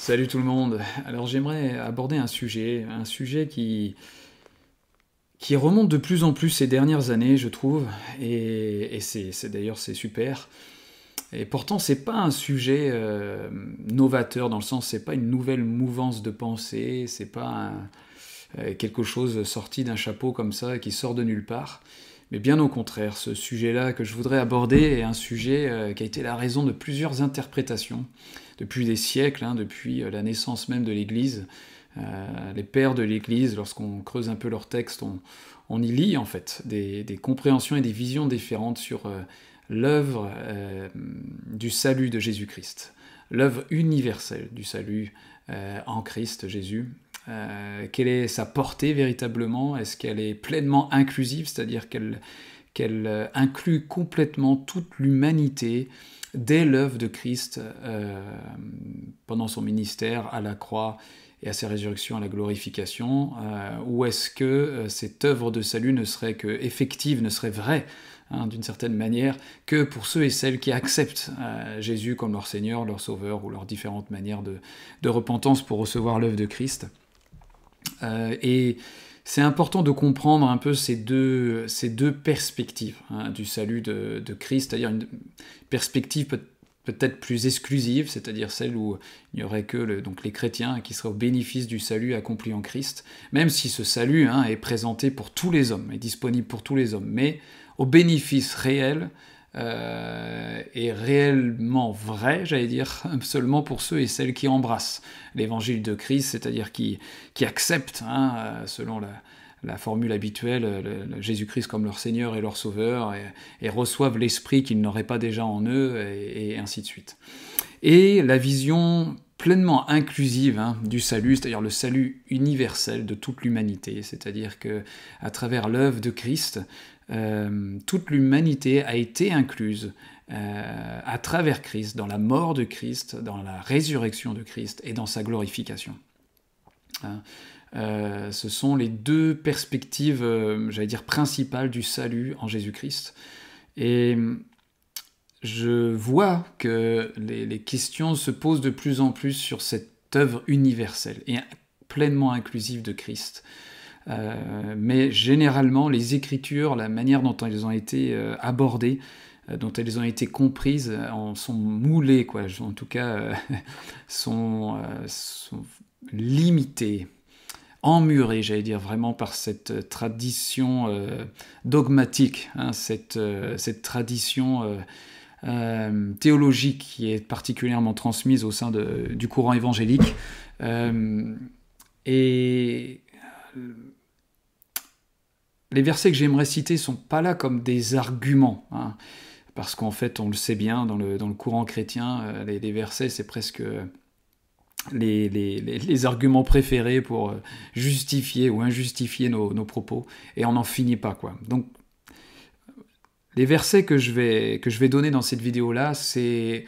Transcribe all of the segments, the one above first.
Salut tout le monde. Alors j'aimerais aborder un sujet, un sujet qui, qui remonte de plus en plus ces dernières années, je trouve, et, c'est d'ailleurs c'est super. Et pourtant c'est pas un sujet euh, novateur dans le sens c'est pas une nouvelle mouvance de pensée, c'est pas euh, quelque chose sorti d'un chapeau comme ça qui sort de nulle part. Mais bien au contraire, ce sujet-là que je voudrais aborder est un sujet euh, qui a été la raison de plusieurs interprétations depuis des siècles, hein, depuis euh, la naissance même de l'Église. Euh, les pères de l'Église, lorsqu'on creuse un peu leurs textes, on, y lit en fait des, compréhensions et des visions différentes sur l'œuvre du salut de Jésus-Christ, l'œuvre universelle du salut en Christ Jésus, euh, quelle est sa portée véritablement? Est-ce qu'elle est pleinement inclusive, c'est-à-dire qu'elle euh, inclut complètement toute l'humanité dès l'œuvre de Christ euh, pendant son ministère à la croix et à sa résurrection, à la glorification? Ou est-ce que cette œuvre de salut ne serait que effective, ne serait vraie hein, d'une certaine manière, que pour ceux et celles qui acceptent Jésus comme leur Seigneur, leur Sauveur, ou leurs différentes manières de repentance pour recevoir l'œuvre de Christ? Et c'est important de comprendre un peu ces deux, ces deux perspectives hein, du salut de, Christ, c'est-à-dire une perspective peut- être plus exclusive, c'est-à-dire celle où il n'y aurait que donc les chrétiens qui seraient au bénéfice du salut accompli en Christ, même si ce salut hein, est présenté pour tous les hommes, est disponible pour tous les hommes, mais au bénéfice réel euh, est réellement vrai, j'allais dire, seulement pour ceux et celles qui embrassent l'évangile de Christ, c'est-à-dire qui, acceptent, hein, euh, selon la, formule habituelle, Jésus-Christ comme leur Seigneur et leur Sauveur, et, reçoivent l'Esprit qu'ils n'auraient pas déjà en eux, et, ainsi de suite. Et la vision pleinement inclusive hein, du salut, c'est-à-dire le salut universel de toute l'humanité, c'est-à-dire que à travers l'œuvre de Christ, euh, toute l'humanité a été incluse euh, à travers Christ, dans la mort de Christ, dans la résurrection de Christ et dans sa glorification. Hein. Euh, ce sont les deux perspectives, j'allais dire, principales du salut en Jésus-Christ. Et je vois que les, les, questions se posent de plus en plus sur cette œuvre universelle et pleinement inclusive de Christ. Euh, mais généralement, les écritures, la manière dont elles ont été euh, abordées, euh, dont elles ont été comprises, en sont moulées, quoi. en tout cas, sont, limitées, emmurées, j'allais dire, vraiment par cette tradition dogmatique, hein, cette, cette, tradition théologique qui est particulièrement transmise au sein du courant évangélique. et les versets que j'aimerais citer sont pas là comme des arguments, hein, parce qu'en fait, on le sait bien, dans le, courant chrétien, euh, les, versets, c'est presque les, arguments préférés pour euh, justifier ou injustifier nos, propos, et on n'en finit pas, quoi. Donc, les versets que je vais, que je vais donner dans cette vidéo-là, c'est,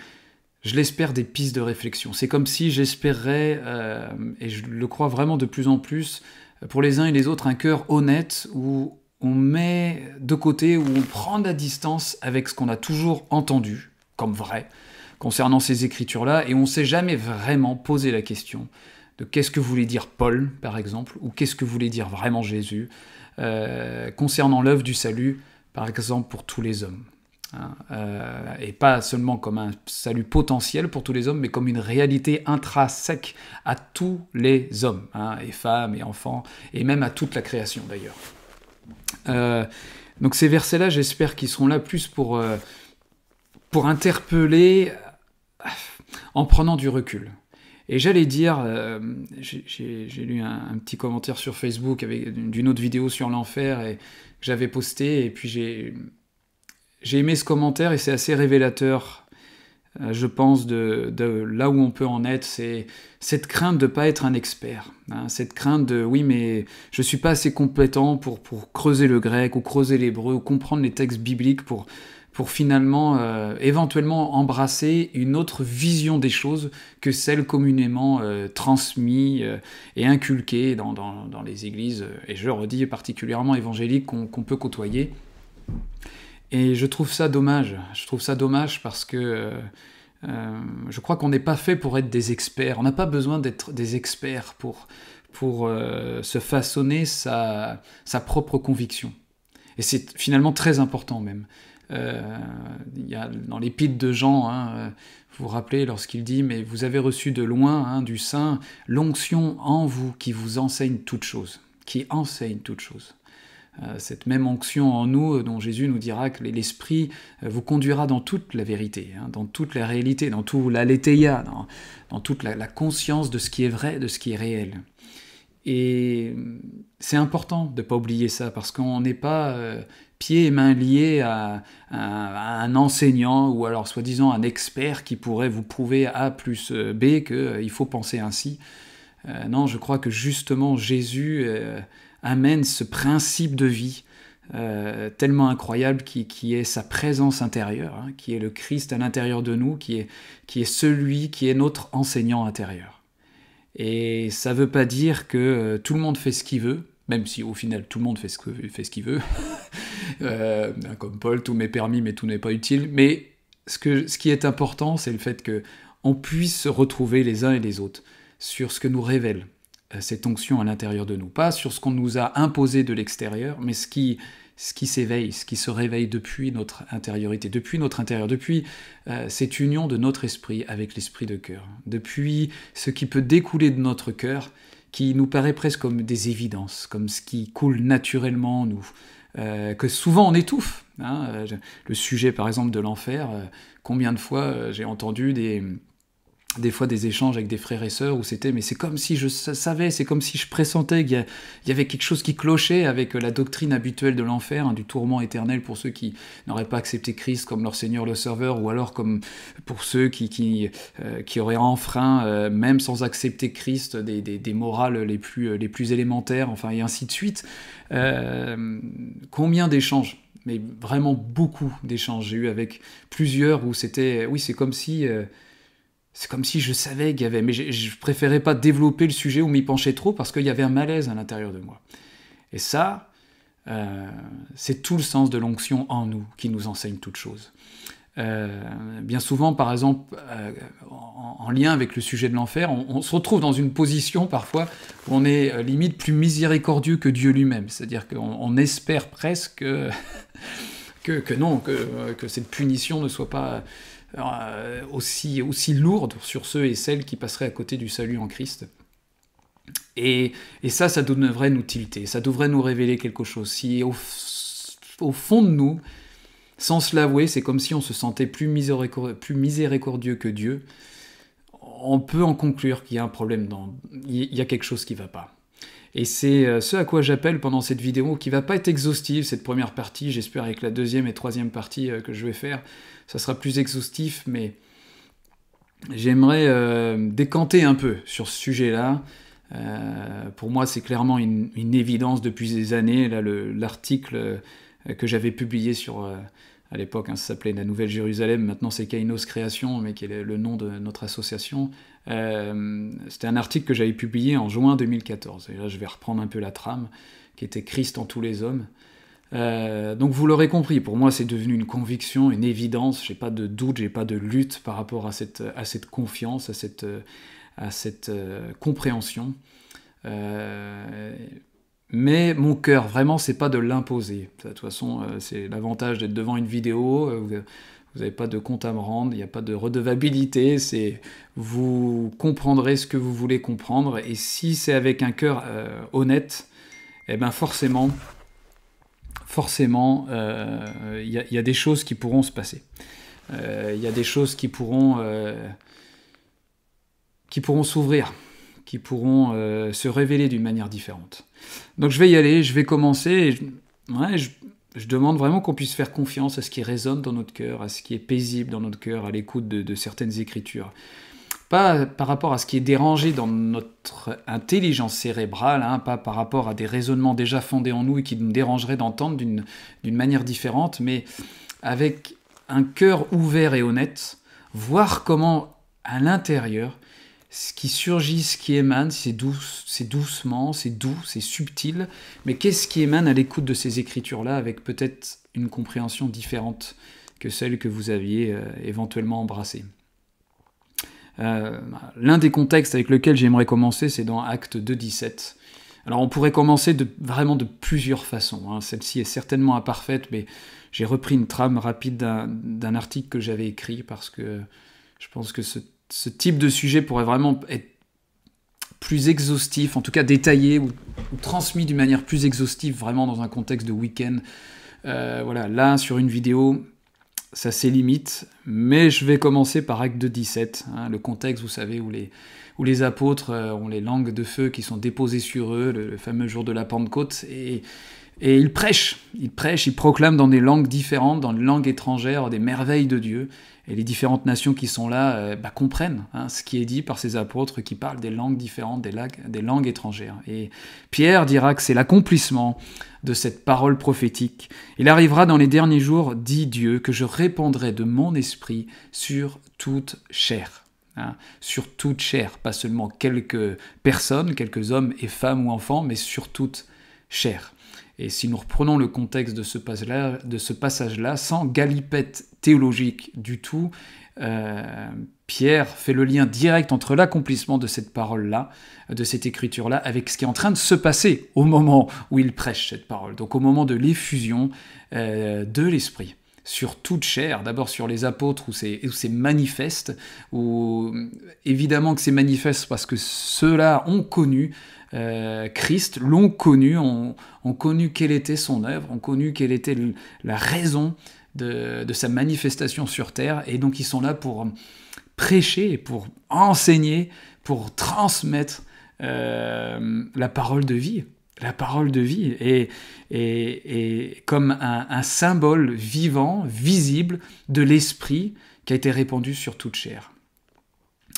je l'espère, des pistes de réflexion. C'est comme si j'espérais, euh, et je le crois vraiment de plus en plus, pour les uns et les autres un cœur honnête où on met de côté, où on prend de la distance avec ce qu'on a toujours entendu comme vrai concernant ces écritures-là, et on ne s'est jamais vraiment posé la question de qu'est-ce que voulait dire Paul, par exemple, ou qu'est-ce que voulait dire vraiment Jésus, euh, concernant l'œuvre du salut, par exemple, pour tous les hommes. Hein, euh, et pas seulement comme un salut potentiel pour tous les hommes, mais comme une réalité intrinsèque à tous les hommes, hein, et femmes, et enfants, et même à toute la création d'ailleurs. Euh, donc ces versets-là, j'espère qu'ils seront là plus pour, euh, pour interpeller en prenant du recul. Et j'allais dire, j'ai lu un, petit commentaire sur Facebook d'une autre vidéo sur l'enfer et j'avais posté, et puis j'ai j'ai aimé ce commentaire et c'est assez révélateur, euh, je pense, de, là où on peut en être. C'est cette crainte de ne pas être un expert. Hein, cette crainte de oui, mais je ne suis pas assez compétent pour, pour creuser le grec ou creuser l'hébreu ou comprendre les textes bibliques pour, pour finalement euh, éventuellement embrasser une autre vision des choses que celle communément euh, transmise et inculquée dans, dans, les églises, et je redis particulièrement évangéliques qu'on peut côtoyer. Et je trouve ça dommage. Je trouve ça dommage parce que je crois qu'on n'est pas fait pour être des experts. On n'a pas besoin d'être des experts pour, pour se façonner sa, sa propre conviction. Et c'est finalement très important même. il y a dans l'épître de Jean, hein, vous vous rappelez lorsqu'il dit, mais vous avez reçu de loin hein, du Saint l'onction en vous qui vous enseigne toute chose, qui enseigne toute chose. Euh, cette même onction en nous euh, dont Jésus nous dira que l'Esprit euh, vous conduira dans toute la vérité, hein, dans toute la réalité, dans tout l'aletheia, dans, dans toute la, conscience de ce qui est vrai, de ce qui est réel. Et c'est important de ne pas oublier ça, parce qu'on n'est pas pieds et mains liés à, un enseignant ou alors soi-disant un expert qui pourrait vous prouver A plus B qu'il euh, faut penser ainsi. Non, je crois que justement Jésus amène ce principe de vie tellement incroyable qui, est sa présence intérieure, hein, qui est le Christ à l'intérieur de nous, qui est, qui est celui qui est notre enseignant intérieur. Et ça ne veut pas dire que tout le monde fait ce qu'il veut, même si au final tout le monde fait ce qu'il veut, euh, comme Paul, tout m'est permis mais tout n'est pas utile, mais ce, que, ce qui est important, c'est le fait que on puisse se retrouver les uns et les autres sur ce que nous révèle euh, cette onction à l'intérieur de nous, pas sur ce qu'on nous a imposé de l'extérieur, mais ce qui, ce qui s'éveille, ce qui se réveille depuis notre intériorité, depuis notre intérieur, depuis euh, cette union de notre esprit avec l'esprit de cœur, depuis ce qui peut découler de notre cœur qui nous paraît presque comme des évidences, comme ce qui coule naturellement en nous, euh, que souvent on étouffe. Hein. Euh, le sujet par exemple de l'enfer, euh, combien de fois j'ai entendu des, des fois des échanges avec des frères et sœurs où c'était mais c'est comme si je savais, c'est comme si je pressentais qu'il y, avait quelque chose qui clochait avec la doctrine habituelle de l'enfer, hein, du tourment éternel pour ceux qui n'auraient pas accepté Christ comme leur Seigneur le Sauveur ou alors comme pour ceux qui, qui, euh, qui auraient enfreint, euh, même sans accepter Christ, des, des, des, morales les plus, les plus élémentaires, enfin et ainsi de suite. Euh, combien d'échanges? Mais vraiment beaucoup d'échanges j'ai eu avec plusieurs où c'était, oui, c'est comme si c'est comme si je savais qu'il y avait, mais je, préférais pas développer le sujet ou m'y pencher trop parce qu'il y avait un malaise à l'intérieur de moi. Et ça, euh, c'est tout le sens de l'onction en nous qui nous enseigne toute chose. Euh, bien souvent, par exemple, euh, en, lien avec le sujet de l'enfer, on, se retrouve dans une position parfois où on est limite plus miséricordieux que Dieu lui-même. C'est-à-dire qu'on espère presque que, non, que, cette punition ne soit pas aussi, aussi lourde sur ceux et celles qui passeraient à côté du salut en Christ. Et, et ça, ça devrait nous tilter, ça devrait nous révéler quelque chose. Si au, au fond de nous, sans se l'avouer, c'est comme si on se sentait plus, miséricordieux, plus miséricordieux que Dieu, on peut en conclure qu'il y a un problème, dans, il y a quelque chose qui ne va pas. Et c'est euh, ce à quoi j'appelle pendant cette vidéo, qui va pas être exhaustive, cette première partie, j'espère avec la deuxième et troisième partie euh, que je vais faire, ça sera plus exhaustif, mais j'aimerais euh, décanter un peu sur ce sujet-là. pour moi, c'est clairement une, évidence depuis des années. Là, l'article que j'avais publié sur à l'époque, hein, ça s'appelait La Nouvelle Jérusalem, maintenant c'est Kainos Création, mais qui est le nom de notre association. Euh, c'était un article que j'avais publié en juin 2014. Et là, je vais reprendre un peu la trame, qui était Christ en tous les hommes. Euh, donc vous l'aurez compris, pour moi c'est devenu une conviction, une évidence, j'ai pas de doute, j'ai pas de lutte par rapport à cette, à cette confiance, à cette, à cette euh, compréhension. mais mon cœur, vraiment, c'est pas de l'imposer. De toute façon, c'est l'avantage d'être devant une vidéo. Vous n'avez pas de compte à me rendre, il n'y a pas de redevabilité, c'est vous comprendrez ce que vous voulez comprendre, et si c'est avec un cœur euh, honnête, eh bien forcément, forcément, euh, il y, a des choses qui pourront se passer. Euh, il y a des choses qui pourront, qui pourront s'ouvrir, qui pourront se révéler d'une manière différente. Donc je vais y aller, je vais commencer. Et je demande vraiment qu'on puisse faire confiance à ce qui résonne dans notre cœur, à ce qui est paisible dans notre cœur, à l'écoute de, certaines écritures. Pas par rapport à ce qui est dérangé dans notre intelligence cérébrale, hein, pas par rapport à des raisonnements déjà fondés en nous et qui nous dérangeraient d'entendre d'une manière différente, mais avec un cœur ouvert et honnête, voir comment à l'intérieur ce qui surgit, ce qui émane, c'est douce, c'est doucement, c'est doux, c'est subtil, mais qu'est-ce qui émane à l'écoute de ces écritures-là avec peut-être une compréhension différente que celle que vous aviez euh, éventuellement embrassée? L'un des contextes avec lequel j'aimerais commencer, c'est dans Acte 2, 17. Alors on pourrait commencer vraiment de plusieurs façons. Hein. Celle-ci est certainement imparfaite, mais j'ai repris une trame rapide d'un article que j'avais écrit parce que je pense que ce, type de sujet pourrait vraiment être plus exhaustif, en tout cas détaillé ou, transmis d'une manière plus exhaustive, vraiment dans un contexte de week-end. Euh, voilà, là sur une vidéo, ça c'est limite, mais je vais commencer par Acte 17, hein, le contexte, vous savez, où les, où les apôtres euh, ont les langues de feu qui sont déposées sur eux, le, fameux jour de la Pentecôte, et, et ils prêchent, ils prêchent, ils proclament dans des langues différentes, dans des langues étrangères, des merveilles de Dieu, et les différentes nations qui sont là euh, bah, comprennent hein, ce qui est dit par ces apôtres qui parlent des langues différentes, des, langues étrangères. Et Pierre dira que c'est l'accomplissement de cette parole prophétique. Il arrivera dans les derniers jours, dit Dieu, que je répandrai de mon esprit sur toute chair. Hein, sur toute chair, pas seulement quelques personnes, quelques hommes et femmes ou enfants, mais sur toute chair. Et si nous reprenons le contexte de ce passage-là, de ce passage-là sans galipette théologique du tout, euh, Pierre fait le lien direct entre l'accomplissement de cette parole-là, de cette écriture-là, avec ce qui est en train de se passer au moment où il prêche cette parole, donc au moment de l'effusion euh, de l'Esprit sur toute chair, d'abord sur les apôtres où c'est, manifeste, où évidemment que c'est manifeste parce que ceux-là ont connu euh, Christ, l'ont connu, ont, connu quelle était son œuvre, ont connu quelle était la raison de, sa manifestation sur terre, et donc ils sont là pour prêcher, pour enseigner, pour transmettre euh, la parole de vie la parole de vie est, est, comme un, symbole vivant, visible de l'esprit qui a été répandu sur toute chair.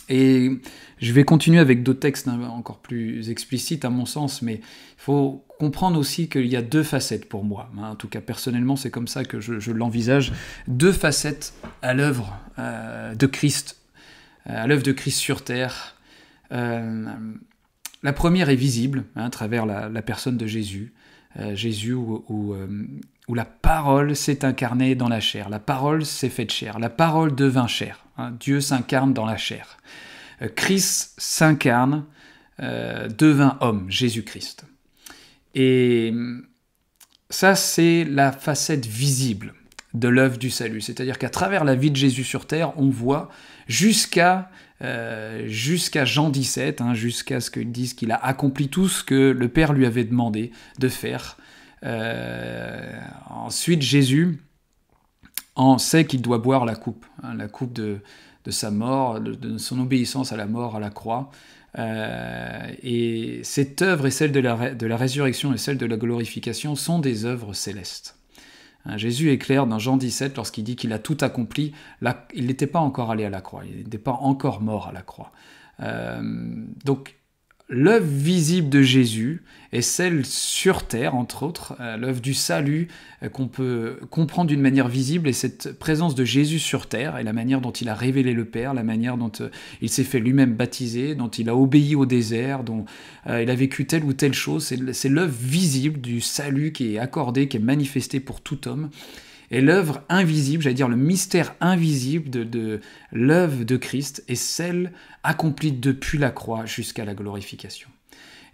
Et je vais continuer avec d'autres textes encore plus explicites à mon sens, mais faut comprendre aussi qu'il y a deux facettes pour moi. Hein. En tout cas, personnellement, c'est comme ça que je, l'envisage. Deux facettes à l'œuvre euh, de Christ, euh, à l'œuvre de Christ sur terre. Euh, la première est visible hein, à travers la, personne de Jésus. Jésus où, la parole s'est incarnée dans la chair, la parole s'est faite chair, la parole devint chair. Hein. Dieu s'incarne dans la chair. Christ s'incarne, devint homme, Jésus-Christ. Et ça, c'est la facette visible de l'œuvre du salut. C'est-à-dire qu'à travers la vie de Jésus sur terre, on voit jusqu'à euh, jusqu'à Jean 17, hein, jusqu'à ce qu'ils disent qu'il a accompli tout ce que le Père lui avait demandé de faire. Euh, ensuite, Jésus en sait qu'il doit boire la coupe, hein, la coupe de, sa mort, de, son obéissance à la mort, à la croix. Euh, et cette œuvre et celle de la, résurrection et celle de la glorification sont des œuvres célestes. Hein, Jésus est clair dans Jean 17 lorsqu'il dit qu'il a tout accompli. il n'était pas encore allé à la croix, il n'était pas encore mort à la croix. Euh, donc l'œuvre visible de Jésus est celle sur terre, entre autres, euh, l'œuvre du salut euh, qu'on peut comprendre d'une manière visible, et cette présence de Jésus sur terre, et la manière dont il a révélé le Père, la manière dont euh, il s'est fait lui-même baptiser, dont il a obéi au désert, dont il a vécu telle ou telle chose, c'est l'œuvre visible du salut qui est accordé, qui est manifesté pour tout homme. Et l'œuvre invisible, j'allais dire le mystère invisible de, l'œuvre de Christ est celle accomplie depuis la croix jusqu'à la glorification.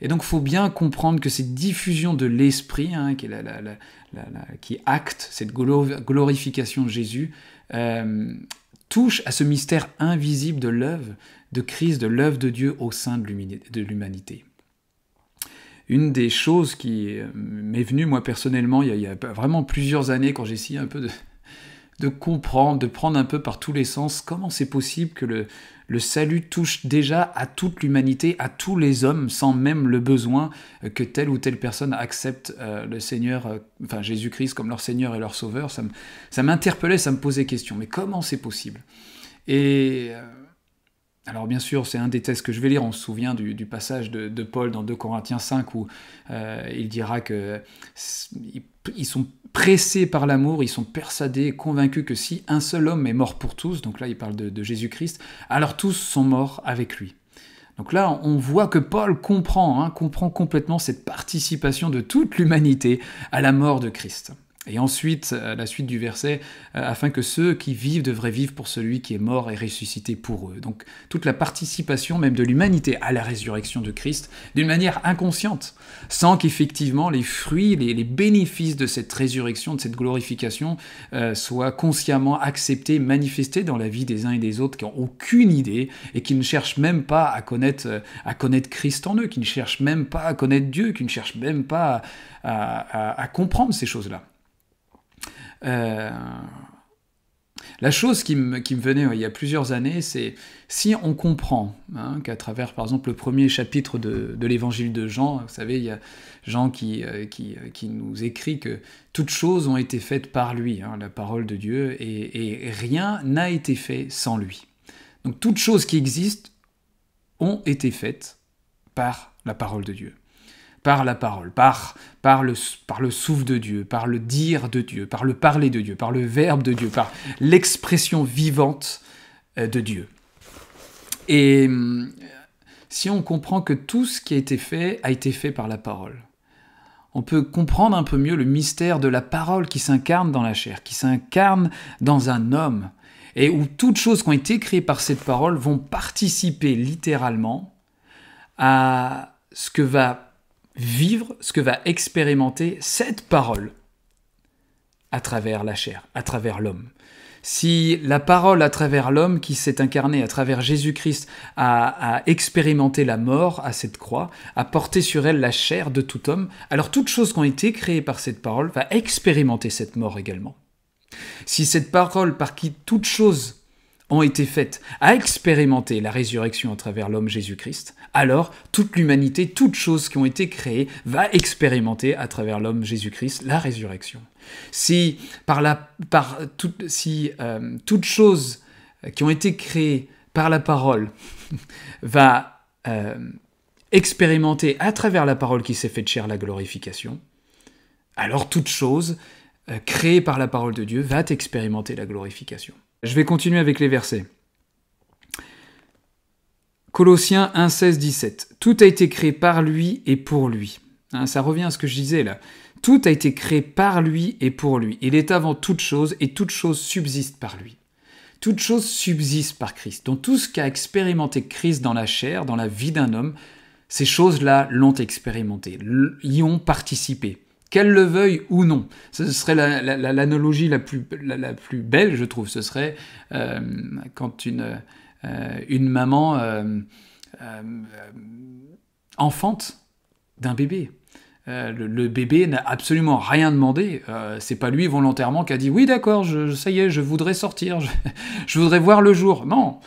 Et donc, il faut bien comprendre que cette diffusion de l'esprit, hein, qui, qui, acte cette glorification de Jésus, euh, touche à ce mystère invisible de l'œuvre de Christ, de l'œuvre de Dieu au sein de l'humanité une des choses qui euh, m'est venue, moi personnellement, il y, a, vraiment plusieurs années, quand j'ai essayé un peu de, comprendre, de prendre un peu par tous les sens, comment c'est possible que le, salut touche déjà à toute l'humanité, à tous les hommes, sans même le besoin euh, que telle ou telle personne accepte euh, le Seigneur, enfin Jésus-Christ comme leur Seigneur et leur Sauveur. Ça m'interpellait, ça, ça me posait question. Mais comment c'est possible? Et alors bien sûr, c'est un des textes que je vais lire, on se souvient du, passage de, Paul dans 2 Corinthiens 5 où euh, il dira que ils sont pressés par l'amour, ils sont persuadés, convaincus que si un seul homme est mort pour tous, donc là il parle de, Jésus-Christ, alors tous sont morts avec lui. Donc là, on voit que Paul comprend, hein, comprend complètement cette participation de toute l'humanité à la mort de Christ. Et ensuite, à la suite du verset, afin que ceux qui vivent devraient vivre pour celui qui est mort et ressuscité pour eux. Donc toute la participation même de l'humanité à la résurrection de Christ d'une manière inconsciente, sans qu'effectivement les fruits, les, bénéfices de cette résurrection, de cette glorification soient consciemment acceptés, manifestés dans la vie des uns et des autres qui n'ont aucune idée et qui ne cherchent même pas à connaître, à connaître Christ en eux, qui ne cherchent même pas à connaître Dieu, qui ne cherchent même pas à, comprendre ces choses-là. Euh, la chose qui me, venait il y a plusieurs années, c'est si on comprend hein, qu'à travers, par exemple, le premier chapitre de, l'évangile de Jean, vous savez, il y a Jean qui, euh, qui, nous écrit que toutes choses ont été faites par lui, hein, la parole de Dieu, et rien n'a été fait sans lui. Donc toutes choses qui existent ont été faites par la parole de Dieu par la parole, par, le, le souffle de Dieu, par le dire de Dieu, par le parler de Dieu, par le verbe de Dieu, par l'expression vivante euh, de Dieu. Et hum, si on comprend que tout ce qui a été fait a été fait par la parole, on peut comprendre un peu mieux le mystère de la parole qui s'incarne dans la chair, qui s'incarne dans un homme, et où toutes choses qui ont été créées par cette parole vont participer littéralement à ce que va vivre ce que va expérimenter cette parole à travers la chair, à travers l'homme. Si la parole à travers l'homme qui s'est incarné à travers Jésus-Christ a, expérimenté la mort à cette croix, a porté sur elle la chair de tout homme, alors toute chose qui ont été créées par cette parole va expérimenter cette mort également. Si cette parole par qui toute chose ont été faites à expérimenter la résurrection à travers l'homme Jésus-Christ, alors toute l'humanité, toutes choses qui ont été créées, va expérimenter à travers l'homme Jésus-Christ la résurrection. Si par la, par si euh, toutes choses qui ont été créées par la parole va euh, expérimenter à travers la parole qui s'est faite chair la glorification, alors toute chose euh, créée par la parole de Dieu va expérimenter la glorification. Je vais continuer avec les versets. Colossiens 1, 16, 17. Tout a été créé par lui et pour lui. Hein, ça revient à ce que je disais là. Tout a été créé par lui et pour lui. Il est avant toute chose et toute chose subsiste par lui. Toute chose subsiste par Christ. Donc tout ce qu'a expérimenté Christ dans la chair, dans la vie d'un homme, ces choses-là l'ont expérimenté, y ont participé qu'elle le veuille ou non. Ce serait l'analogie la, plus, la, plus belle, je trouve. Ce serait euh, quand une, une maman euh, enfante d'un bébé. Le, bébé n'a absolument rien demandé. c'est pas lui volontairement qui a dit oui d'accord, ça y est, je voudrais sortir, je, je voudrais voir le jour. Non,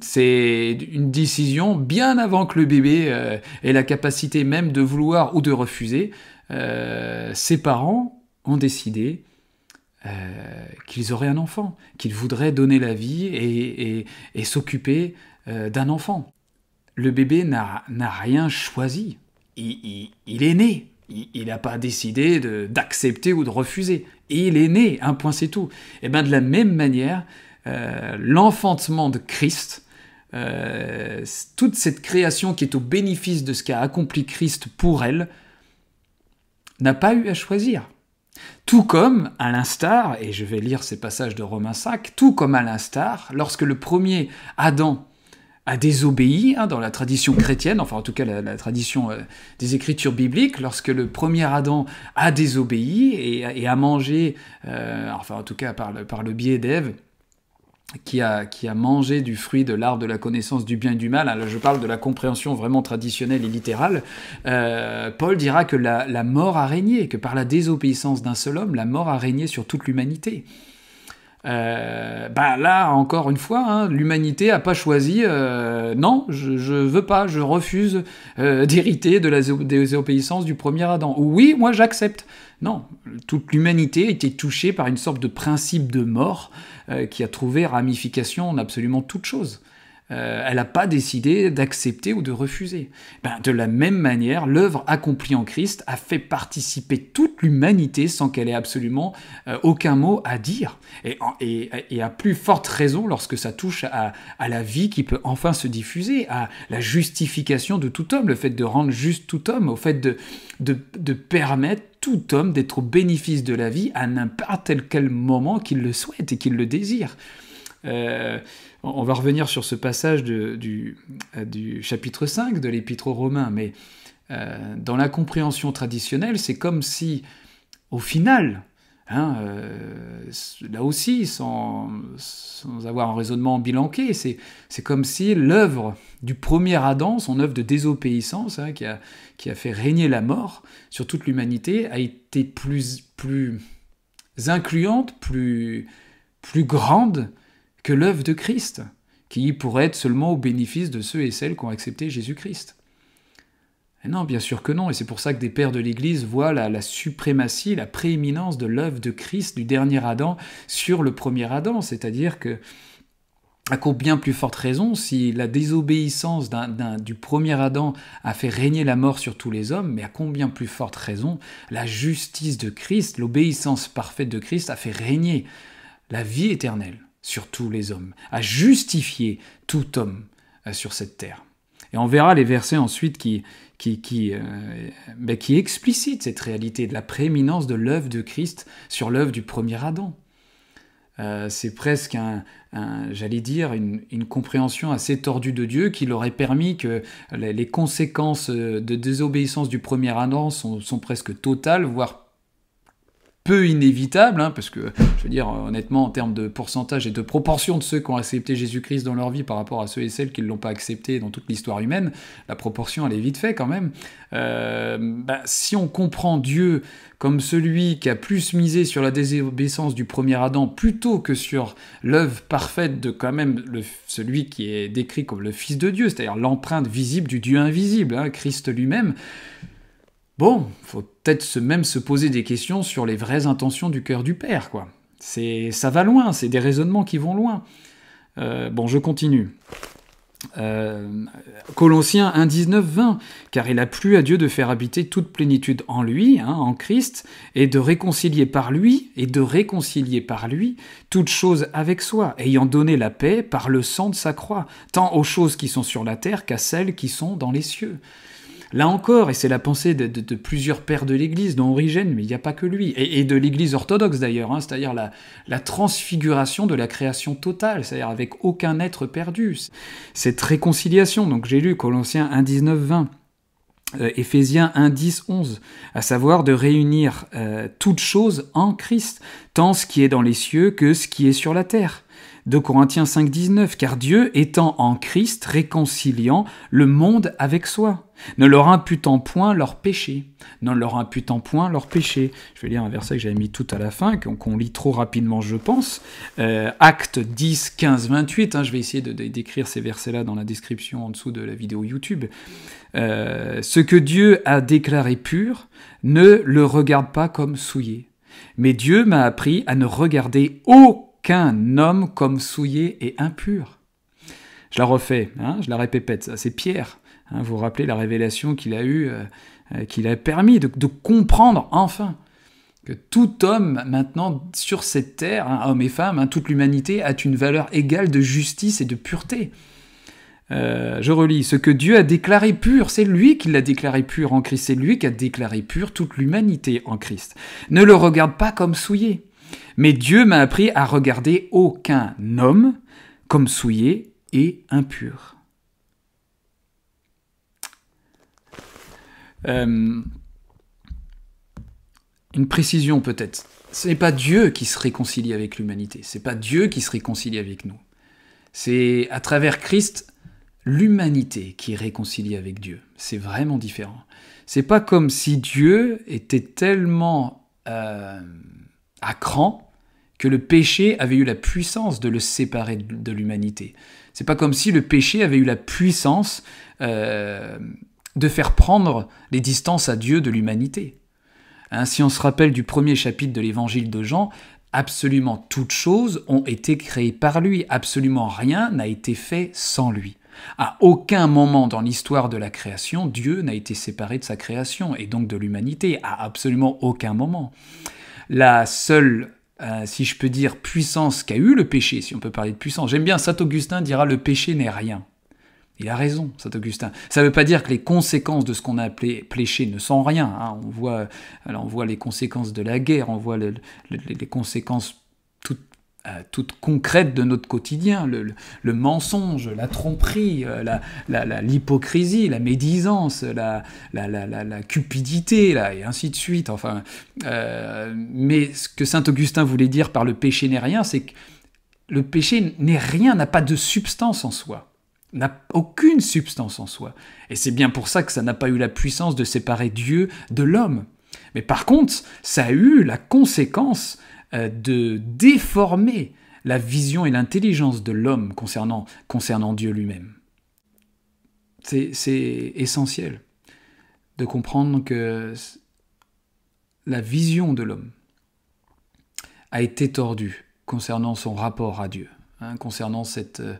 c'est une décision bien avant que le bébé ait la capacité même de vouloir ou de refuser. Euh, ses parents ont décidé euh, qu'ils auraient un enfant, qu'ils voudraient donner la vie et, s'occuper euh, d'un enfant. Le bébé n'a rien choisi, il, est né, il n'a pas décidé d'accepter ou de refuser. il est né, un point c'est tout. Et bien de la même manière, l'enfantement de Christ, toute cette création qui est au bénéfice de ce qu'a accompli Christ pour elle, n'a pas eu à choisir. Tout comme, à l'instar, et je vais lire ces passages de Romains 5, tout comme à l'instar, lorsque le premier Adam a désobéi, hein, dans la tradition chrétienne, enfin en tout cas la, tradition euh, des écritures bibliques, lorsque le premier Adam a désobéi et, a mangé, euh, enfin en tout cas par par le biais d'Ève, qui a, qui a mangé du fruit de l'arbre de la connaissance du bien et du mal, là je parle de la compréhension vraiment traditionnelle et littérale, euh, Paul dira que la, la, mort a régné, que par la désobéissance d'un seul homme, la mort a régné sur toute l'humanité. Euh, bah là, encore une fois, hein, l'humanité n'a pas choisi, euh, non, je, je veux pas, je refuse euh, d'hériter de la désobéissance du premier Adam. Oui, moi j'accepte. Non, toute l'humanité a été touchée par une sorte de principe de mort euh, qui a trouvé ramification en absolument toute chose. Euh, elle n'a pas décidé d'accepter ou de refuser. Ben, de la même manière, l'œuvre accomplie en Christ a fait participer toute l'humanité sans qu'elle ait absolument euh, aucun mot à dire. Et, à plus forte raison lorsque ça touche à, la vie qui peut enfin se diffuser, à la justification de tout homme, le fait de rendre juste tout homme, au fait de, de permettre tout homme d'être au bénéfice de la vie à n'importe quel moment qu'il le souhaite et qu'il le désire. Euh, on va revenir sur ce passage du, du, chapitre 5 de l'Épître aux Romains, mais euh, dans la compréhension traditionnelle, c'est comme si, au final, hein, euh, là aussi, sans, avoir un raisonnement bilanqué, c'est comme si l'œuvre du premier Adam, son œuvre de désobéissance, hein, qui, a, fait régner la mort sur toute l'humanité, a été plus, plus incluante, plus, plus grande que l'œuvre de Christ, qui pourrait être seulement au bénéfice de ceux et celles qui ont accepté Jésus-Christ. Non, bien sûr que non, et c'est pour ça que des pères de l'Église voient la, suprématie, la prééminence de l'œuvre de Christ, du dernier Adam, sur le premier Adam, c'est-à-dire que à combien plus forte raison, si la désobéissance du premier Adam a fait régner la mort sur tous les hommes, mais à combien plus forte raison, la justice de Christ, l'obéissance parfaite de Christ a fait régner la vie éternelle sur tous les hommes, à justifier tout homme euh, sur cette terre. Et on verra les versets ensuite qui, euh, qui explicitent cette réalité de la prééminence de l'œuvre de Christ sur l'œuvre du premier Adam. Euh, c'est presque un, j'allais dire, une, compréhension assez tordue de Dieu qui leur aurait permis que les, conséquences de désobéissance du premier Adam sont, sont presque totales, voire peu inévitable, hein, parce que, je veux dire, honnêtement, en termes de pourcentage et de proportion de ceux qui ont accepté Jésus-Christ dans leur vie par rapport à ceux et celles qui ne l'ont pas accepté dans toute l'histoire humaine, la proportion, elle est vite faite quand même. Euh, bah, si on comprend Dieu comme celui qui a plus misé sur la désobéissance du premier Adam plutôt que sur l'œuvre parfaite de quand même celui qui est décrit comme le Fils de Dieu, c'est-à-dire l'empreinte visible du Dieu invisible, hein, Christ lui-même, Bon, faut peut-être même se poser des questions sur les vraies intentions du cœur du Père, quoi. C'est, ça va loin, c'est des raisonnements qui vont loin. Euh, bon, je continue. Euh, Colossiens 1, 19, 20, car il a plu à Dieu de faire habiter toute plénitude en lui, hein, en Christ, et de réconcilier par lui, et de réconcilier par lui toutes choses avec soi, ayant donné la paix par le sang de sa croix, tant aux choses qui sont sur la terre qu'à celles qui sont dans les cieux. Là encore, et c'est la pensée de, plusieurs pères de l'Église, dont Origène, mais il n'y a pas que lui, et, de l'Église orthodoxe d'ailleurs, hein, c'est-à-dire la, transfiguration de la création totale, c'est-à-dire avec aucun être perdu. Cette réconciliation, donc j'ai lu Colossiens 1, 19, 20, Éphésiens 1, 10, 11, à savoir de réunir euh, toutes choses en Christ, tant ce qui est dans les cieux que ce qui est sur la terre. De Corinthiens 5, 19, car Dieu étant en Christ réconciliant le monde avec soi ne leur imputant point leur péché, ne leur imputant point leur péché. Je vais lire un verset que j'avais mis tout à la fin, qu'on lit trop rapidement, je pense. Euh, acte 10, 15, 28. je vais essayer de, d'écrire ces versets-là dans la description en dessous de la vidéo YouTube. Euh, ce que Dieu a déclaré pur, ne le regarde pas comme souillé. Mais Dieu m'a appris à ne regarder aucun homme comme souillé et impur. Je la refais, hein, je la répète, c'est Pierre Hein, vous vous rappelez la révélation qu'il a eue, euh, euh, qu'il a permis de, comprendre enfin que tout homme maintenant sur cette terre, hein, hommes et femmes, hein, toute l'humanité a une valeur égale de justice et de pureté. Euh, je relis, ce que Dieu a déclaré pur, c'est lui qui l'a déclaré pur en Christ, c'est lui qui a déclaré pur toute l'humanité en Christ. Ne le regarde pas comme souillé, mais Dieu m'a appris à regarder aucun homme comme souillé et impur. Euh, une précision peut-être. Ce n'est pas Dieu qui se réconcilie avec l'humanité, c'est pas Dieu qui se réconcilie avec nous. C'est à travers Christ l'humanité qui est réconciliée avec Dieu. C'est vraiment différent. C'est pas comme si Dieu était tellement euh, à cran que le péché avait eu la puissance de le séparer de l'humanité. C'est pas comme si le péché avait eu la puissance euh, de faire prendre les distances à Dieu de l'humanité. Hein, si on se rappelle du premier chapitre de l'évangile de Jean, absolument toutes choses ont été créées par lui, absolument rien n'a été fait sans lui. À aucun moment dans l'histoire de la création, Dieu n'a été séparé de sa création et donc de l'humanité, à absolument aucun moment. La seule, euh, si je peux dire, puissance qu'a eu le péché, si on peut parler de puissance, j'aime bien Saint Augustin dira le péché n'est rien. Il a raison, Saint Augustin. Ça ne veut pas dire que les conséquences de ce qu'on a appelé péché ne sont rien. Hein. On, voit, alors on voit les conséquences de la guerre, on voit les conséquences toutes, euh, toutes, concrètes de notre quotidien, le, mensonge, la tromperie, euh, l'hypocrisie, la, médisance, la, cupidité, là, et ainsi de suite. Enfin, euh, mais ce que Saint Augustin voulait dire par le péché n'est rien, c'est que le péché n'est rien, n'a pas de substance en soi n'a aucune substance en soi. Et c'est bien pour ça que ça n'a pas eu la puissance de séparer Dieu de l'homme. Mais par contre, ça a eu la conséquence de déformer la vision et l'intelligence de l'homme concernant, concernant Dieu lui-même. C'est essentiel de comprendre que la vision de l'homme a été tordue concernant son rapport à Dieu, hein, concernant cette, euh,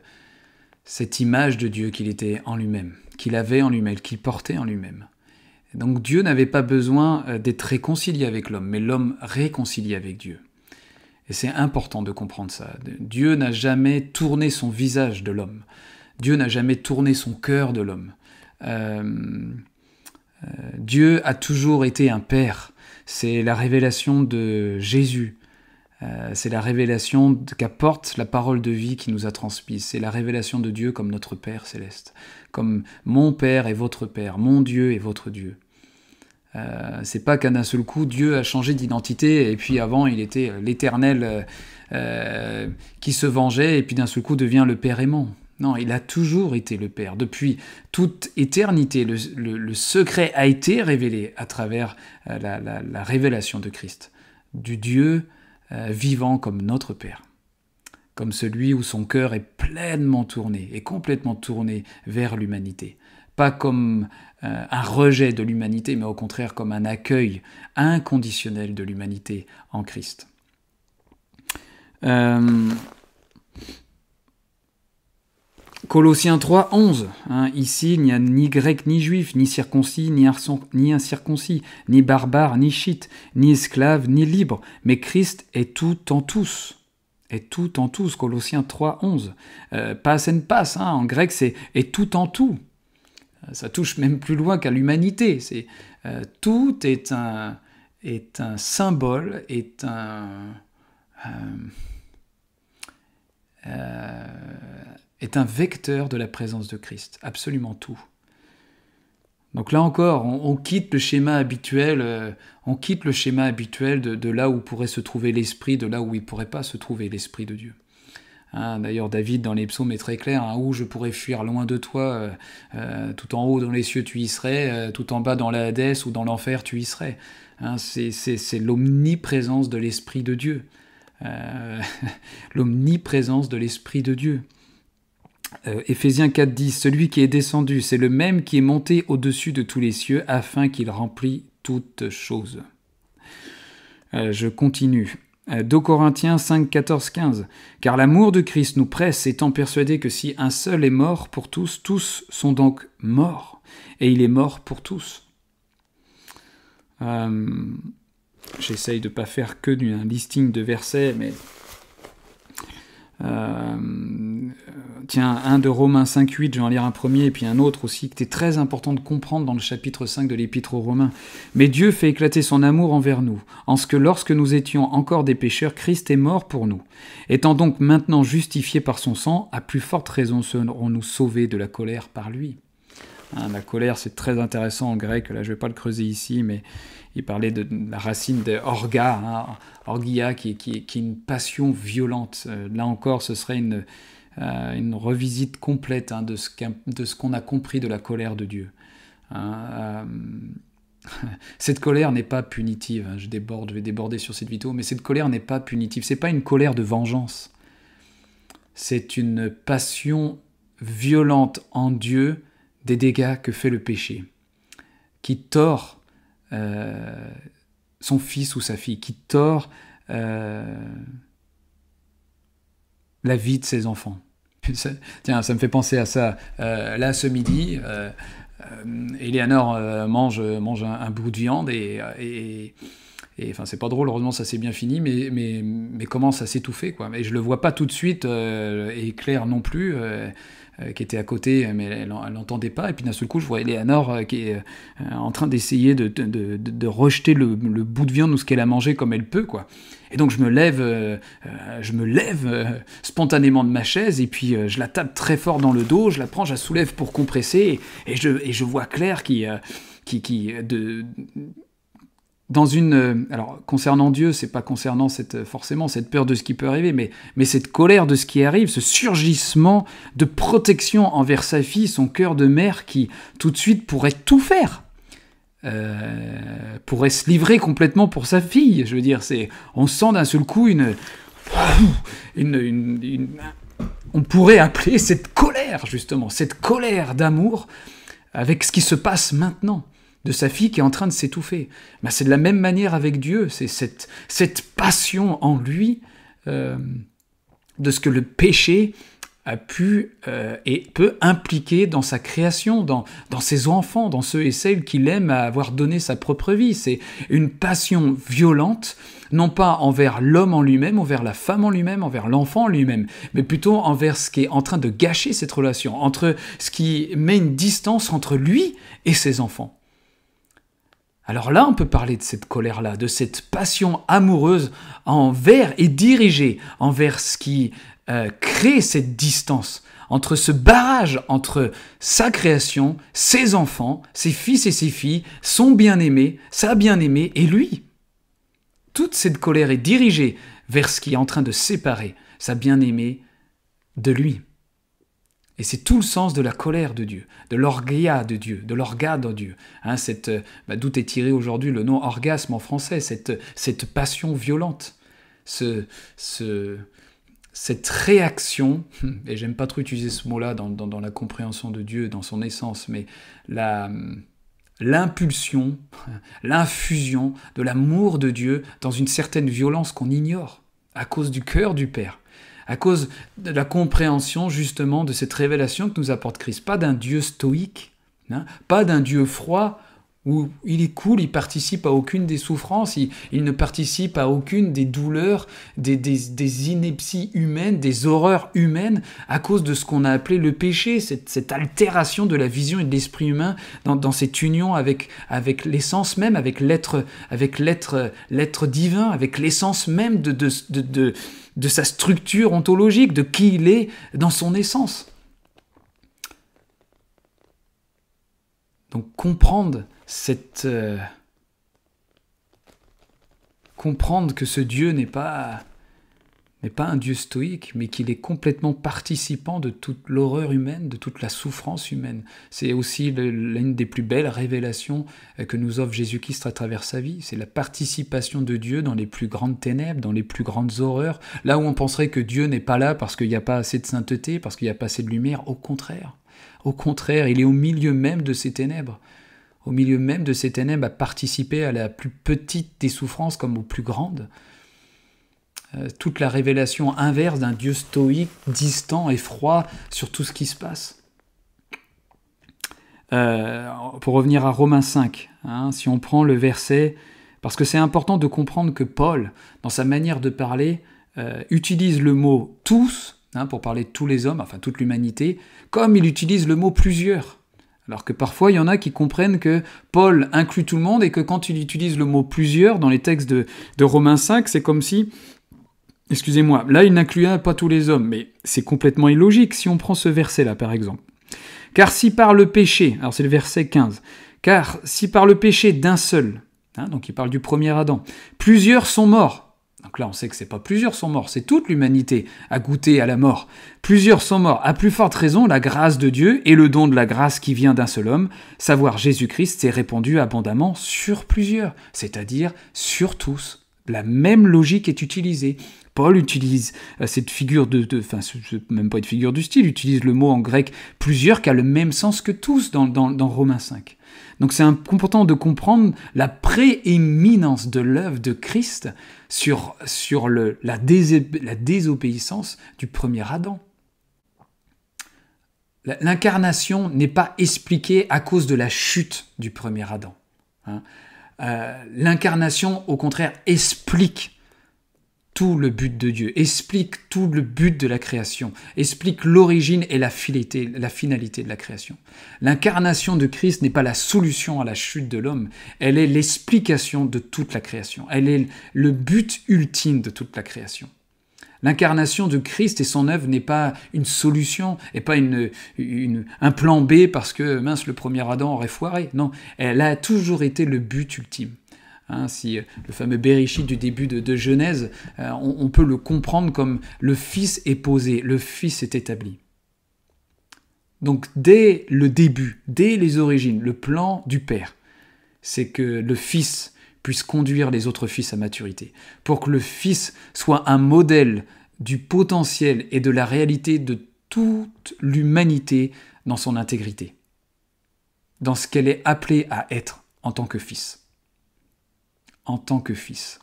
cette image de Dieu qu'il était en lui-même, qu'il avait en lui-même, qu'il portait en lui-même. Donc Dieu n'avait pas besoin euh, d'être réconcilié avec l'homme, mais l'homme réconcilié avec Dieu. Et c'est important de comprendre ça. Dieu n'a jamais tourné son visage de l'homme. Dieu n'a jamais tourné son cœur de l'homme. Euh, euh, Dieu a toujours été un Père. C'est la révélation de Jésus. Euh, c'est la révélation qu'apporte la parole de vie qui nous a transmise. C'est la révélation de Dieu comme notre Père céleste, comme mon Père est votre Père, mon Dieu est votre Dieu. Euh, c'est pas qu'à un seul coup Dieu a changé d'identité et puis avant il était l'Éternel euh, qui se vengeait et puis d'un seul coup devient le Père aimant. Non, il a toujours été le Père. Depuis toute éternité, le, secret a été révélé à travers la, la révélation de Christ, du Dieu euh, vivant comme notre Père, comme celui où son cœur est pleinement tourné, et complètement tourné vers l'humanité. Pas comme euh, un rejet de l'humanité, mais au contraire comme un accueil inconditionnel de l'humanité en Christ. Euh, Colossiens 3, 11. Hein, ici, il n'y a ni grec ni juif, ni circoncis, ni, ni incirconcis, ni barbare, ni chite, ni esclave, ni libre, mais Christ est tout en tous. Est tout en tous. Colossiens 3, 11. Euh, passe and passe, hein, en grec, c'est est tout en tout. Euh, ça touche même plus loin qu'à l'humanité. Euh, tout est un, est un symbole, est un est un vecteur de la présence de Christ, absolument tout. Donc là encore, on, quitte le schéma habituel, euh, on quitte le schéma habituel de, là où pourrait se trouver l'esprit, de là où il pourrait pas se trouver l'esprit de Dieu. Hein, d'ailleurs, David dans les psaumes est très clair hein, où je pourrais fuir loin de toi, euh, euh, tout en haut dans les cieux tu y serais, tout en bas dans la Hadès ou dans l'enfer tu y serais. Hein, c'est l'omniprésence de l'esprit de Dieu, l'omniprésence de l'esprit de Dieu. Euh, Éphésiens 4 dit Celui qui est descendu, c'est le même qui est monté au-dessus de tous les cieux, afin qu'il remplisse toutes choses. Euh, je continue. 2 euh, Corinthiens 5, 14, 15. Car l'amour de Christ nous presse, étant persuadé que si un seul est mort pour tous, tous sont donc morts. Et il est mort pour tous. J'essaye de ne pas faire que un listing de versets, mais euh, tiens, un de Romains 5.8, je vais en lire un premier, et puis un autre aussi, qui est très important de comprendre dans le chapitre 5 de l'Épître aux Romains. Mais Dieu fait éclater son amour envers nous, en ce que lorsque nous étions encore des pécheurs, Christ est mort pour nous. Étant donc maintenant justifiés par son sang, à plus forte raison serons-nous sauvés de la colère par lui. Hein, la colère, c'est très intéressant en grec, là je ne vais pas le creuser ici, mais il parlait de la racine de orga, hein, qui, est une passion violente. Euh, là encore, ce serait une, euh, revisite complète hein, de ce qu'on a compris de la colère de Dieu. Hein, euh, cette colère n'est pas punitive. je déborde, je vais déborder sur cette vidéo, mais cette colère n'est pas punitive. C'est pas une colère de vengeance. C'est une passion violente en Dieu des dégâts que fait le péché, qui tord son fils ou sa fille, qui tord euh, la vie de ses enfants. tiens, ça me fait penser à ça. Euh, là, ce midi, Eleanor mange, mange un, bout de viande et, et, enfin, c'est pas drôle, heureusement ça s'est bien fini, mais, mais, mais commence à s'étouffer, quoi. Et je le vois pas tout de suite, et Claire non plus. Qui était à côté, mais elle n'entendait pas. Et puis d'un seul coup, je vois Eleanor qui est en train d'essayer de, de, de, rejeter le, le, bout de viande ou ce qu'elle a mangé comme elle peut, quoi. Et donc je me lève, je me lève spontanément de ma chaise et puis je la tape très fort dans le dos, je la prends, je la soulève pour compresser et, je, et je vois Claire qui, qui, qui de, dans une euh, alors concernant Dieu, c'est pas concernant cette forcément cette peur de ce qui peut arriver, mais mais cette colère de ce qui arrive, ce surgissement de protection envers sa fille, son cœur de mère qui tout de suite pourrait tout faire, euh, pourrait se livrer complètement pour sa fille. Je veux dire, c'est on sent d'un seul coup une, une, une on pourrait appeler cette colère justement, cette colère d'amour avec ce qui se passe maintenant de sa fille qui est en train de s'étouffer. Ben, c'est de la même manière avec Dieu, c'est cette, passion en lui euh, de ce que le péché a pu euh, et peut impliquer dans sa création, dans, dans ses enfants, dans ceux et celles qu'il aime à avoir donné sa propre vie. C'est une passion violente, non pas envers l'homme en lui-même, envers la femme en lui-même, envers l'enfant en lui-même, mais plutôt envers ce qui est en train de gâcher cette relation, entre ce qui met une distance entre lui et ses enfants. Alors là, on peut parler de cette colère-là, de cette passion amoureuse envers et dirigée envers ce qui euh, crée cette distance entre ce barrage entre sa création, ses enfants, ses fils et ses filles, son bien-aimé, sa bien-aimée et lui. Toute cette colère est dirigée vers ce qui est en train de séparer sa bien-aimée de lui. Et c'est tout le sens de la colère de Dieu, de l'orgia de Dieu, de l'orga de Dieu. Hein, euh, bah, D'où est tiré aujourd'hui le nom orgasme en français, cette, cette passion violente, ce, ce, cette réaction, et j'aime pas trop utiliser ce mot-là dans, dans, dans, la compréhension de Dieu, dans son essence, mais la, l'impulsion, l'infusion de l'amour de Dieu dans une certaine violence qu'on ignore à cause du cœur du Père à cause de la compréhension justement de cette révélation que nous apporte Christ. Pas d'un Dieu stoïque, hein, pas d'un Dieu froid où il est cool, il participe à aucune des souffrances, il, ne participe à aucune des douleurs, des, inepties humaines, des horreurs humaines, à cause de ce qu'on a appelé le péché, cette, altération de la vision et de l'esprit humain dans, cette union avec, avec l'essence même, avec l'être, avec l'être, l'être divin, avec l'essence même de, de sa structure ontologique, de qui il est dans son essence. Donc comprendre cette... Euh, comprendre que ce Dieu n'est pas n'est pas un Dieu stoïque, mais qu'il est complètement participant de toute l'horreur humaine, de toute la souffrance humaine. C'est aussi l'une des plus belles révélations euh, que nous offre Jésus-Christ à travers sa vie. C'est la participation de Dieu dans les plus grandes ténèbres, dans les plus grandes horreurs. Là où on penserait que Dieu n'est pas là parce qu'il n'y a pas assez de sainteté, parce qu'il n'y a pas assez de lumière, au contraire. Au contraire, il est au milieu même de ces ténèbres. Au milieu même de ces ténèbres, à participer à la plus petite des souffrances comme aux plus grandes. Euh, toute la révélation inverse d'un Dieu stoïque, distant et froid sur tout ce qui se passe. Euh, pour revenir à Romains 5, hein, si on prend le verset, parce que c'est important de comprendre que Paul, dans sa manière de parler, euh, utilise le mot tous, hein, pour parler de tous les hommes, enfin toute l'humanité, comme il utilise le mot plusieurs. Alors que parfois, il y en a qui comprennent que Paul inclut tout le monde et que quand il utilise le mot plusieurs dans les textes de, de Romains 5, c'est comme si Excusez-moi, là il n'inclut pas tous les hommes, mais c'est complètement illogique si on prend ce verset-là par exemple. Car si par le péché, alors c'est le verset 15, car si par le péché d'un seul, hein, donc il parle du premier Adam, plusieurs sont morts, donc là on sait que c'est pas plusieurs sont morts, c'est toute l'humanité a goûté à la mort, plusieurs sont morts, à plus forte raison la grâce de Dieu et le don de la grâce qui vient d'un seul homme, savoir Jésus-Christ, s'est répandu abondamment sur plusieurs, c'est-à-dire sur tous. La même logique est utilisée. Utilise euh, cette figure de, enfin, même pas une figure du style, utilise le mot en grec plusieurs qui a le même sens que tous dans, dans, Romains 5. Donc c'est important de comprendre la prééminence de l'œuvre de Christ sur, sur le, la, la désobéissance du premier Adam. L'incarnation n'est pas expliquée à cause de la chute du premier Adam. Hein. Euh, l'incarnation, au contraire, explique tout le but de Dieu, explique tout le but de la création, explique l'origine et la finalité, de la création. L'incarnation de Christ n'est pas la solution à la chute de l'homme, elle est l'explication de toute la création, elle est le but ultime de toute la création. L'incarnation de Christ et son œuvre n'est pas une solution, et pas un plan B parce que mince le premier Adam aurait foiré. Non, elle a toujours été le but ultime. Hein, si euh, le fameux Bereshit du début de, Genèse, euh, on, peut le comprendre comme le Fils est posé, le Fils est établi. Donc dès le début, dès les origines, le plan du Père, c'est que le Fils puisse conduire les autres fils à maturité, pour que le Fils soit un modèle du potentiel et de la réalité de toute l'humanité dans son intégrité, dans ce qu'elle est appelée à être en tant que Fils en tant que fils.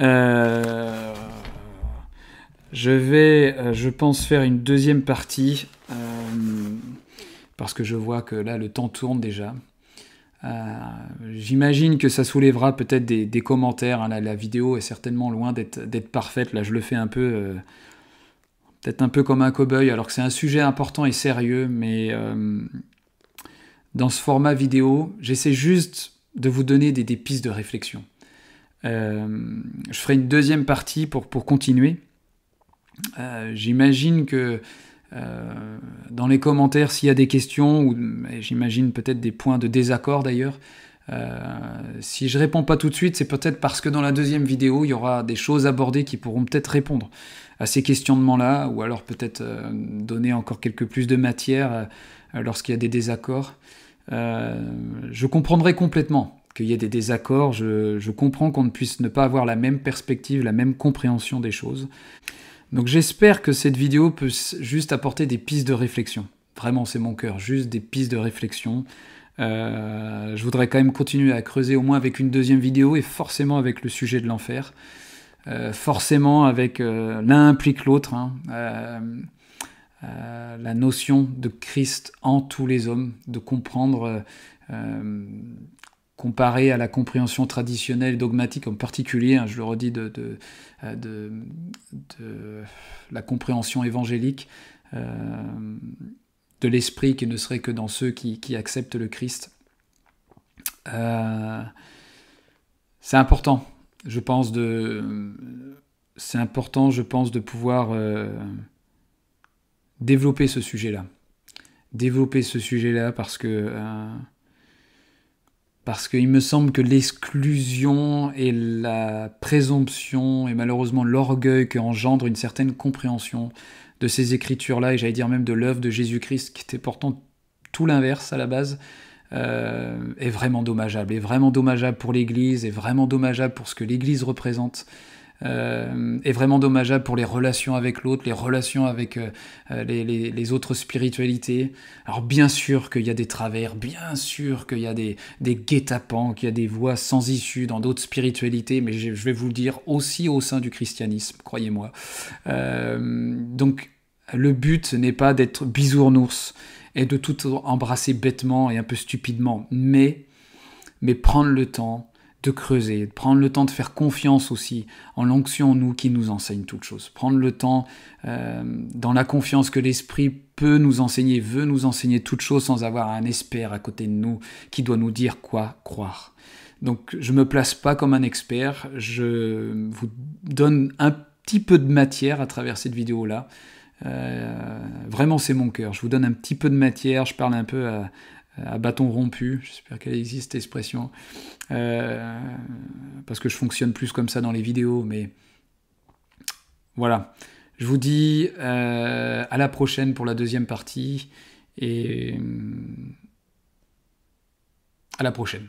Euh, je vais, euh, je pense, faire une deuxième partie, euh, parce que je vois que là, le temps tourne déjà. J'imagine que ça soulèvera peut-être des, commentaires. Hein. La, vidéo est certainement loin d'être parfaite. Là, je le fais un peu, peut-être un peu comme un cow-boy, alors que c'est un sujet important et sérieux, mais dans ce format vidéo, j'essaie juste de vous donner des, pistes de réflexion. Euh, je ferai une deuxième partie pour, continuer. Euh, j'imagine que euh, dans les commentaires, s'il y a des questions, ou j'imagine peut-être des points de désaccord d'ailleurs, si je réponds pas tout de suite, c'est peut-être parce que dans la deuxième vidéo, il y aura des choses abordées qui pourront peut-être répondre à ces questionnements-là, ou alors peut-être donner encore quelques plus de matière lorsqu'il y a des désaccords. Euh, je comprendrai complètement qu'il y ait des désaccords, je, comprends qu'on ne puisse pas avoir la même perspective, la même compréhension des choses. Donc j'espère que cette vidéo peut juste apporter des pistes de réflexion. Vraiment, c'est mon cœur, juste des pistes de réflexion. Euh, je voudrais quand même continuer à creuser au moins avec une deuxième vidéo et forcément avec le sujet de l'enfer. Euh, forcément avec l'un implique l'autre. Hein. Euh, la notion de Christ en tous les hommes, de comprendre, euh, comparé à la compréhension traditionnelle dogmatique en particulier, hein, je le redis, de, euh, la compréhension évangélique, de l'esprit qui ne serait que dans ceux qui, acceptent le Christ. c'est. C'est important, je pense, de pouvoir développer ce sujet-là. Développer ce sujet-là parce que euh, parce qu'il me semble que l'exclusion et la présomption et malheureusement l'orgueil qui engendre une certaine compréhension de ces écritures-là, et j'allais dire même de l'œuvre de Jésus-Christ, qui était pourtant tout l'inverse à la base, euh, est vraiment dommageable. Est vraiment dommageable pour l'Église, est vraiment dommageable pour ce que l'Église représente. Euh, est vraiment dommageable pour les relations avec l'autre, les relations avec euh, euh, les, autres spiritualités. Alors bien sûr qu'il y a des travers, bien sûr qu'il y a des, guet-apens, qu'il y a des voies sans issue dans d'autres spiritualités, mais je, vais vous le dire aussi au sein du christianisme, croyez-moi. donc le but n'est pas d'être bisounours et de tout embrasser bêtement et un peu stupidement, mais, mais prendre le temps de creuser, de prendre le temps de faire confiance aussi en l'onction nous qui nous enseigne toutes choses. Prendre le temps euh, dans la confiance que l'Esprit peut nous enseigner, veut nous enseigner toutes choses sans avoir un expert à côté de nous qui doit nous dire quoi croire. Donc je me place pas comme un expert, je vous donne un petit peu de matière à travers cette vidéo-là. Euh, vraiment c'est mon cœur, je vous donne un petit peu de matière, je parle un peu à, à bâton rompu, j'espère qu'elle existe cette expression, euh, parce que je fonctionne plus comme ça dans les vidéos, mais voilà. Je vous dis euh, à la prochaine pour la deuxième partie, et à la prochaine.